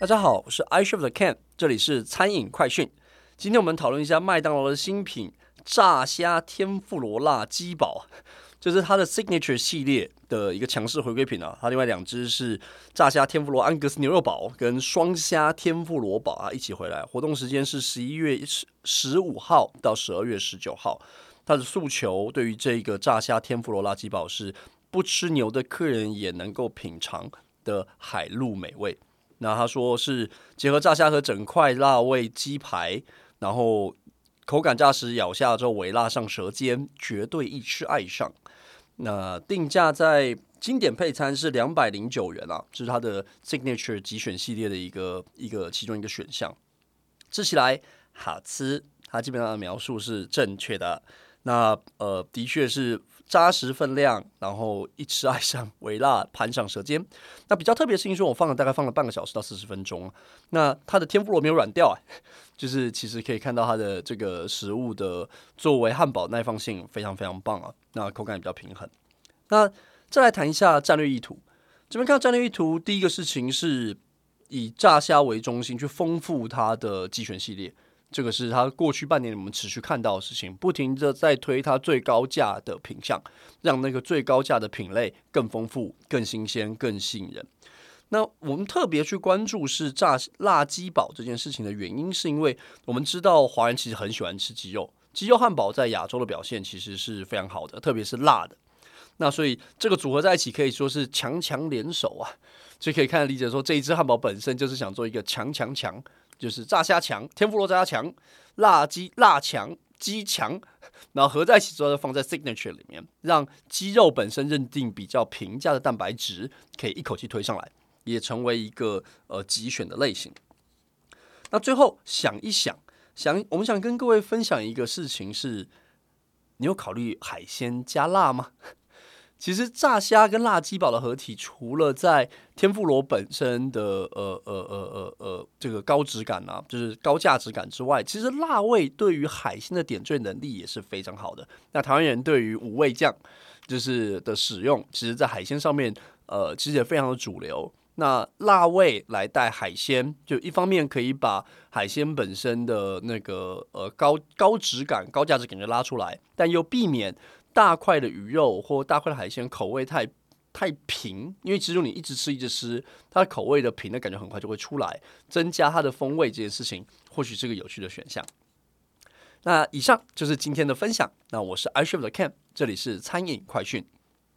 大家好，我是 iCHEF 的 Ken，这里是餐饮快讯。今天我们讨论一下麦当劳的新品炸虾天妇罗辣鸡堡，就是它的 Signature 系列的一个强势回归品啊。它另外两只是炸虾天妇罗安格斯牛肉堡跟双虾天妇罗堡啊一起回来。活动时间是十一月十十五号到十二月十九号。它的诉求对于这个炸虾天妇罗辣鸡堡是不吃牛的客人也能够品尝的海陆美味。那他说是结合炸虾和整块辣味鸡排，然后口感扎实，咬下之后微辣上舌尖，绝对一吃爱上。那定价在经典配餐是两百零九元啊，这是它的 Signature 极选系列的一个一个其中一个选项。吃起来好吃，它基本上的描述是正确的。那呃，的确是。扎实分量，然后一吃爱上，微辣盘上舌尖。那比较特别的事情是我放了大概放了半个小时到四十分钟。那它的天妇罗没有软掉，哎，就是其实可以看到它的这个食物的作为汉堡耐放性非常非常棒啊。那口感也比较平衡。那再来谈一下战略意图。这边看到战略意图，第一个事情是以炸虾为中心去丰富它的鸡选系列。这个是他过去半年我们持续看到的事情，不停地在推它最高价的品相，让那个最高价的品类更丰富、更新鲜、更吸引人。那我们特别去关注是炸辣鸡堡这件事情的原因，是因为我们知道华人其实很喜欢吃鸡肉，鸡肉汉堡在亚洲的表现其实是非常好的，特别是辣的。那所以这个组合在一起可以说是强强联手啊，所以可以看得理解说这一只汉堡本身就是想做一个强强强。就是炸虾强，天妇罗炸虾强，辣鸡辣强，鸡强，然后合在一起之后，放在 signature 里面，让鸡肉本身认定比较平价的蛋白质，可以一口气推上来，也成为一个呃极选的类型。那最后想一想，想我们想跟各位分享一个事情是，你有考虑海鲜加辣吗？其实炸虾跟辣鸡堡的合体，除了在天妇罗本身的呃呃呃呃呃这个高质感啊，就是高价值感之外，其实辣味对于海鲜的点缀能力也是非常好的。那台湾人对于五味酱就是的使用，其实在海鲜上面呃其实也非常的主流。那辣味来带海鲜，就一方面可以把海鲜本身的那个呃高高质感、高价值感觉拉出来，但又避免。大块的鱼肉或大块的海鲜口味太太平，因为其实你一直吃一直吃，它的口味的平的感觉很快就会出来，增加它的风味这件事情或许是个有趣的选项。那以上就是今天的分享，那我是 iCHEF 的 Ken，这里是餐饮快讯。